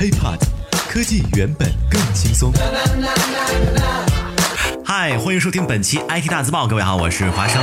HiPod，科技原本更轻松。嗨，欢迎收听本期 IT 大字报。各位好，我是华生。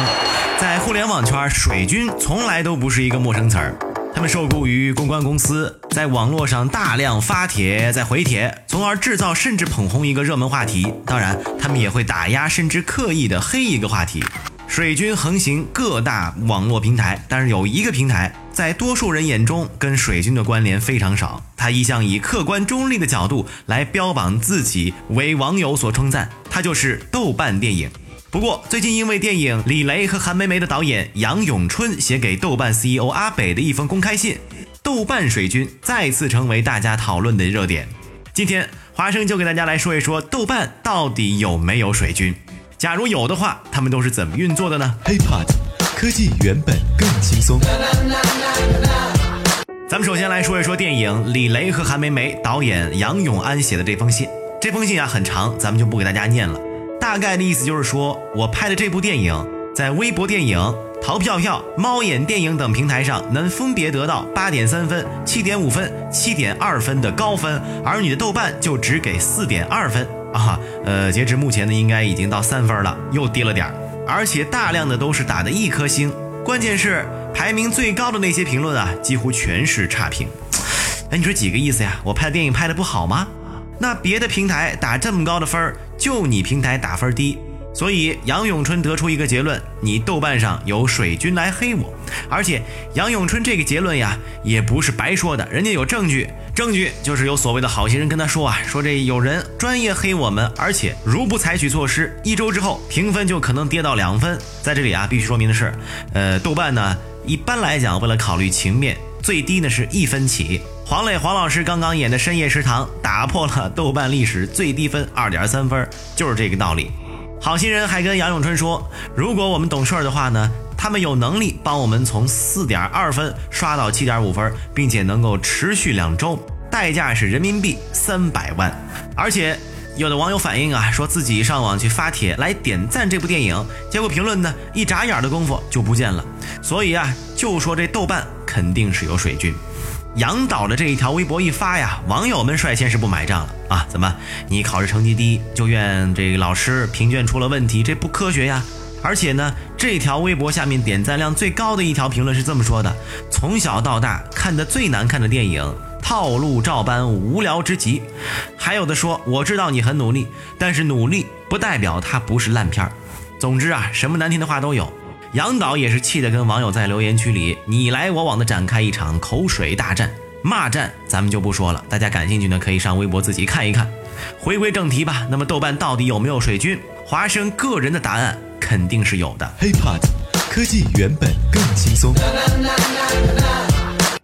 在互联网圈，水军从来都不是一个陌生词儿。他们受雇于公关公司，在网络上大量发帖、再回帖，从而制造甚至捧红一个热门话题。当然，他们也会打压甚至刻意的黑一个话题。水军横行各大网络平台，但是有一个平台在多数人眼中跟水军的关联非常少。他一向以客观中立的角度来标榜自己，为网友所称赞。他就是豆瓣电影。不过最近因为电影《李雷和韩梅梅》的导演杨永春写给豆瓣 CEO 阿北的一封公开信，豆瓣水军再次成为大家讨论的热点。今天华生就给大家来说一说豆瓣到底有没有水军。假如有的话，他们都是怎么运作的呢？HiPod，科技原本轻松。咱们首先来说一说电影《李雷和韩梅梅》导演杨永安写的这封信。这封信啊很长，咱们就不给大家念了。大概的意思就是说，我拍的这部电影在微博电影、淘票票、猫眼电影等平台上能分别得到八点三分、七点五分、七点二分的高分，而你的豆瓣就只给四点二分。啊，呃，截至目前呢，应该已经到三分了，又低了点儿，而且大量的都是打的一颗星，关键是排名最高的那些评论啊，几乎全是差评。哎，你说几个意思呀？我拍的电影拍的不好吗？那别的平台打这么高的分儿，就你平台打分低。所以杨永春得出一个结论：你豆瓣上有水军来黑我，而且杨永春这个结论呀，也不是白说的，人家有证据，证据就是有所谓的好心人跟他说啊，说这有人专业黑我们，而且如不采取措施，一周之后评分就可能跌到两分。在这里啊，必须说明的是，呃，豆瓣呢一般来讲为了考虑情面，最低呢是一分起。黄磊黄老师刚刚演的《深夜食堂》打破了豆瓣历史最低分二点三分，就是这个道理。好心人还跟杨永春说，如果我们懂事儿的话呢，他们有能力帮我们从四点二分刷到七点五分，并且能够持续两周，代价是人民币三百万。而且有的网友反映啊，说自己上网去发帖来点赞这部电影，结果评论呢一眨眼的功夫就不见了。所以啊，就说这豆瓣肯定是有水军。杨导的这一条微博一发呀，网友们率先是不买账了啊！怎么你考试成绩低就怨这个老师评卷出了问题？这不科学呀！而且呢，这条微博下面点赞量最高的一条评论是这么说的：从小到大看的最难看的电影，套路照搬，无聊之极。还有的说，我知道你很努力，但是努力不代表它不是烂片儿。总之啊，什么难听的话都有。杨导也是气得跟网友在留言区里你来我往的展开一场口水大战、骂战，咱们就不说了。大家感兴趣呢，可以上微博自己看一看。回归正题吧，那么豆瓣到底有没有水军？华生个人的答案肯定是有的。HiPod，科技原本更轻松。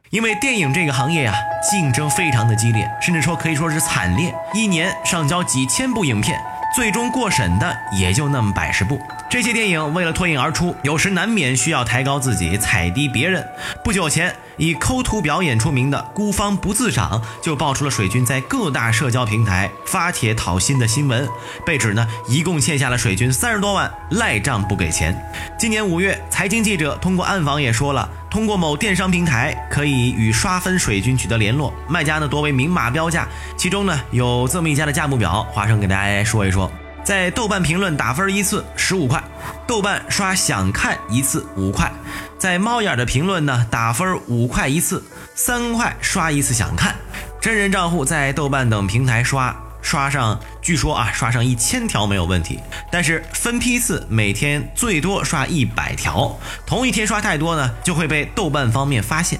因为电影这个行业呀，竞争非常的激烈，甚至说可以说是惨烈，一年上交几千部影片，最终过审的也就那么百十部。这些电影为了脱颖而出，有时难免需要抬高自己，踩低别人。不久前，以抠图表演出名的孤芳不自赏就爆出了水军在各大社交平台发帖讨薪的新闻，被指呢一共欠下了水军三十多万，赖账不给钱。今年五月，财经记者通过暗访也说了，通过某电商平台可以与刷分水军取得联络，卖家呢多为明码标价，其中呢有这么一家的价目表，华生给大家说一说。在豆瓣评论打分一次十五块，豆瓣刷想看一次五块，在猫眼的评论呢打分五块一次，三块刷一次想看。真人账户在豆瓣等平台刷刷上，据说啊刷上一千条没有问题，但是分批次每天最多刷一百条，同一天刷太多呢就会被豆瓣方面发现。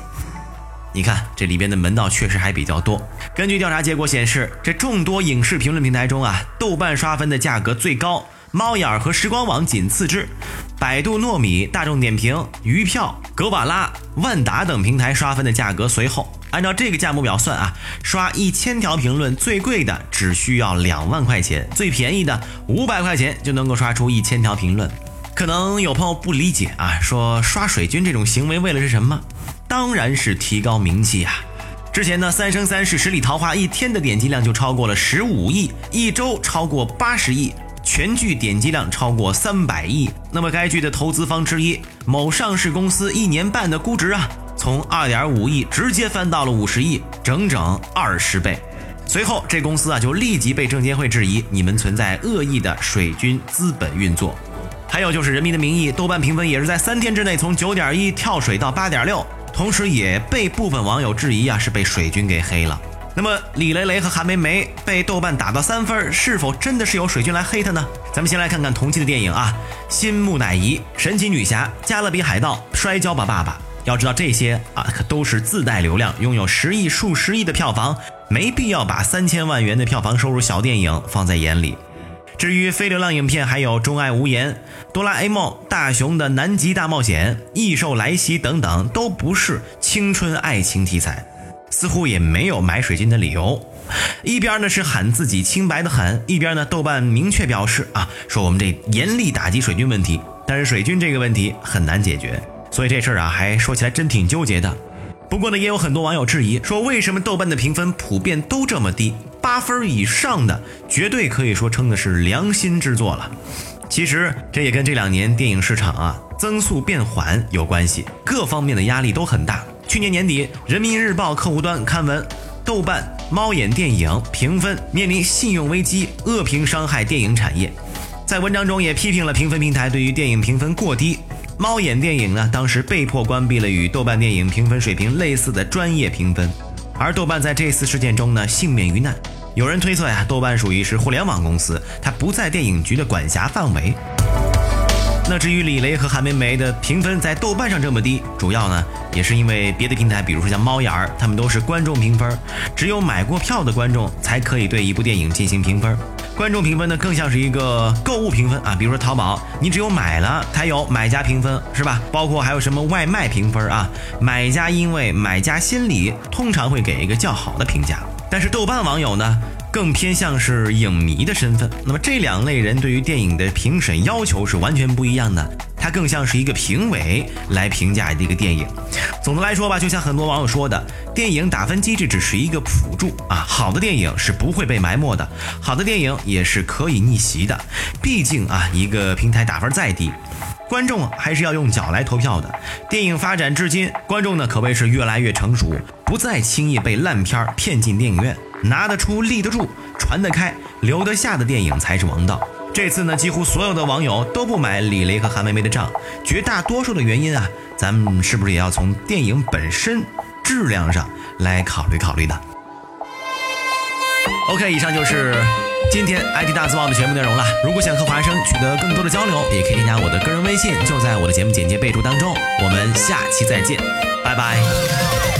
你看这里边的门道确实还比较多。根据调查结果显示，这众多影视评论平台中啊，豆瓣刷分的价格最高，猫眼和时光网仅次之，百度糯米、大众点评、鱼票、格瓦拉、万达等平台刷分的价格随后。按照这个价目表算啊，刷一千条评论最贵的只需要两万块钱，最便宜的五百块钱就能够刷出一千条评论。可能有朋友不理解啊，说刷水军这种行为为了是什么？当然是提高名气啊！之前呢，《三生三世十里桃花》一天的点击量就超过了十五亿，一周超过八十亿，全剧点击量超过三百亿。那么该剧的投资方之一某上市公司一年半的估值啊，从二点五亿直接翻到了五十亿，整整二十倍。随后，这公司啊就立即被证监会质疑，你们存在恶意的水军资本运作。还有就是《人民的名义》豆瓣评分也是在三天之内从九点一跳水到八点六，同时也被部分网友质疑啊是被水军给黑了。那么李雷雷和韩梅梅被豆瓣打到三分，是否真的是由水军来黑他呢？咱们先来看看同期的电影啊，《新木乃伊》《神奇女侠》《加勒比海盗》《摔跤吧，爸爸》。要知道这些啊，可都是自带流量，拥有十亿、数十亿的票房，没必要把三千万元的票房收入小电影放在眼里。至于非流量影片，还有《钟爱无言》《哆啦 A 梦》《大雄的南极大冒险》《异兽来袭》等等，都不是青春爱情题材，似乎也没有买水军的理由。一边呢是喊自己清白的很，一边呢豆瓣明确表示啊，说我们这严厉打击水军问题，但是水军这个问题很难解决，所以这事儿啊还说起来真挺纠结的。不过呢，也有很多网友质疑说，为什么豆瓣的评分普遍都这么低？八分以上的绝对可以说称的是良心之作了。其实这也跟这两年电影市场啊增速变缓有关系，各方面的压力都很大。去年年底，人民日报客户端刊文，豆瓣猫眼电影评分面临信用危机，恶评伤害电影产业。在文章中也批评了评分平台对于电影评分过低。猫眼电影呢，当时被迫关闭了与豆瓣电影评分水平类似的专业评分，而豆瓣在这次事件中呢幸免于难。有人推测呀，豆瓣属于是互联网公司，它不在电影局的管辖范围。那至于李雷和韩梅梅的评分在豆瓣上这么低，主要呢也是因为别的平台，比如说像猫眼儿，他们都是观众评分，只有买过票的观众才可以对一部电影进行评分。观众评分呢，更像是一个购物评分啊，比如说淘宝，你只有买了才有买家评分，是吧？包括还有什么外卖评分啊，买家因为买家心理，通常会给一个较好的评价。但是豆瓣网友呢，更偏向是影迷的身份。那么这两类人对于电影的评审要求是完全不一样的。它更像是一个评委来评价一个电影。总的来说吧，就像很多网友说的，电影打分机制只是一个辅助啊。好的电影是不会被埋没的，好的电影也是可以逆袭的。毕竟啊，一个平台打分再低，观众还是要用脚来投票的。电影发展至今，观众呢可谓是越来越成熟，不再轻易被烂片骗进电影院，拿得出、立得住、传得开、留得下的电影才是王道。这次呢，几乎所有的网友都不买李雷和韩梅梅的账，绝大多数的原因啊，咱们是不是也要从电影本身质量上来考虑考虑的？OK，以上就是今天 IT 大字报的全部内容了。如果想和华生取得更多的交流，也可以添加我的个人微信，就在我的节目简介备注当中。我们下期再见，拜拜。